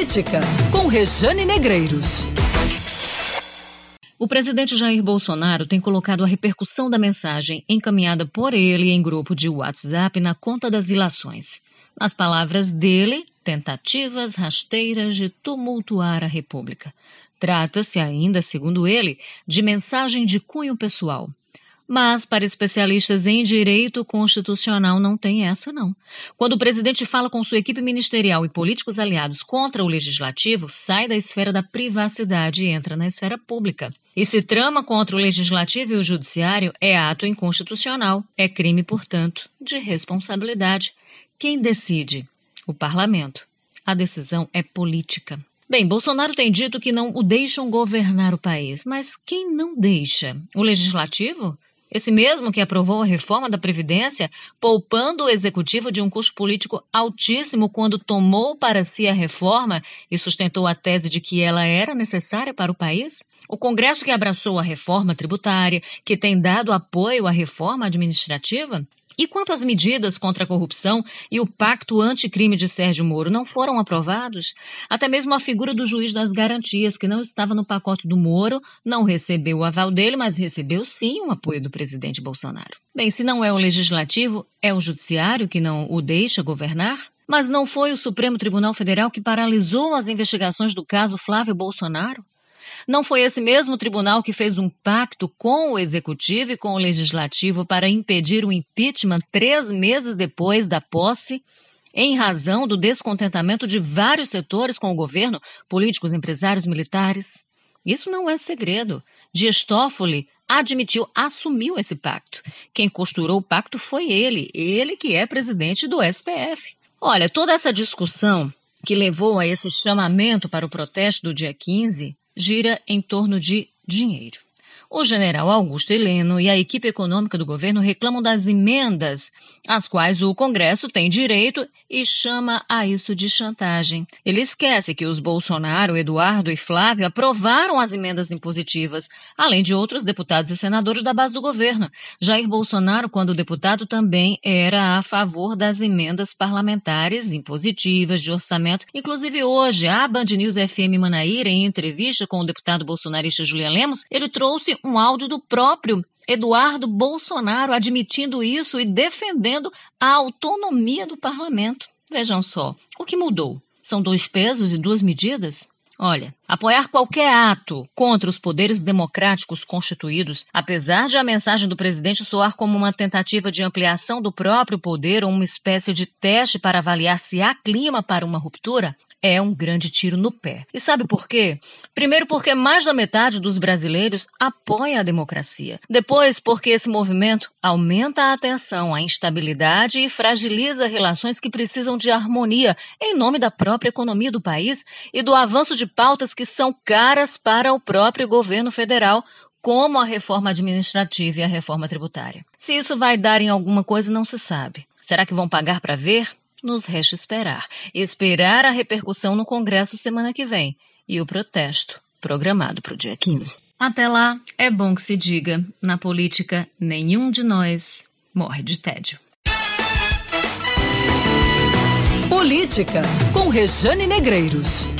Política, com Rejane Negreiros. O presidente Jair Bolsonaro tem colocado a repercussão da mensagem encaminhada por ele em grupo de WhatsApp na conta das ilações. Nas palavras dele, tentativas rasteiras de tumultuar a República. Trata-se ainda, segundo ele, de mensagem de cunho pessoal. Mas, para especialistas em direito constitucional, não tem essa, não. Quando o presidente fala com sua equipe ministerial e políticos aliados contra o legislativo, sai da esfera da privacidade e entra na esfera pública. E se trama contra o legislativo e o judiciário, é ato inconstitucional, é crime, portanto, de responsabilidade. Quem decide? O parlamento. A decisão é política. Bem, Bolsonaro tem dito que não o deixam governar o país, mas quem não deixa? O legislativo? Esse mesmo que aprovou a reforma da Previdência, poupando o executivo de um custo político altíssimo quando tomou para si a reforma e sustentou a tese de que ela era necessária para o país? O Congresso que abraçou a reforma tributária, que tem dado apoio à reforma administrativa? E quanto às medidas contra a corrupção e o pacto anticrime de Sérgio Moro não foram aprovados? Até mesmo a figura do juiz das garantias, que não estava no pacote do Moro, não recebeu o aval dele, mas recebeu sim o apoio do presidente Bolsonaro. Bem, se não é o legislativo, é o judiciário que não o deixa governar? Mas não foi o Supremo Tribunal Federal que paralisou as investigações do caso Flávio Bolsonaro? Não foi esse mesmo tribunal que fez um pacto com o executivo e com o legislativo para impedir o impeachment três meses depois da posse? Em razão do descontentamento de vários setores com o governo, políticos, empresários, militares. Isso não é segredo. Dias Toffoli admitiu, assumiu esse pacto. Quem costurou o pacto foi ele, ele que é presidente do STF. Olha, toda essa discussão que levou a esse chamamento para o protesto do dia 15 gira em torno de dinheiro. O general Augusto Heleno e a equipe econômica do governo reclamam das emendas, às quais o Congresso tem direito e chama a isso de chantagem. Ele esquece que os Bolsonaro, Eduardo e Flávio aprovaram as emendas impositivas, além de outros deputados e senadores da base do governo. Jair Bolsonaro, quando deputado, também era a favor das emendas parlamentares impositivas de orçamento. Inclusive hoje, a Band News FM Manaíra, em entrevista com o deputado bolsonarista Julian Lemos, ele trouxe um áudio do próprio Eduardo Bolsonaro admitindo isso e defendendo a autonomia do parlamento. Vejam só, o que mudou? São dois pesos e duas medidas? Olha, apoiar qualquer ato contra os poderes democráticos constituídos, apesar de a mensagem do presidente soar como uma tentativa de ampliação do próprio poder ou uma espécie de teste para avaliar se há clima para uma ruptura, é um grande tiro no pé. E sabe por quê? Primeiro, porque mais da metade dos brasileiros apoia a democracia. Depois, porque esse movimento aumenta a atenção à instabilidade e fragiliza relações que precisam de harmonia em nome da própria economia do país e do avanço de pautas que são caras para o próprio governo federal, como a reforma administrativa e a reforma tributária. Se isso vai dar em alguma coisa, não se sabe. Será que vão pagar para ver? Nos resta esperar. Esperar a repercussão no Congresso semana que vem e o protesto programado para o dia 15. Até lá, é bom que se diga: na política, nenhum de nós morre de tédio. Política, com Rejane Negreiros.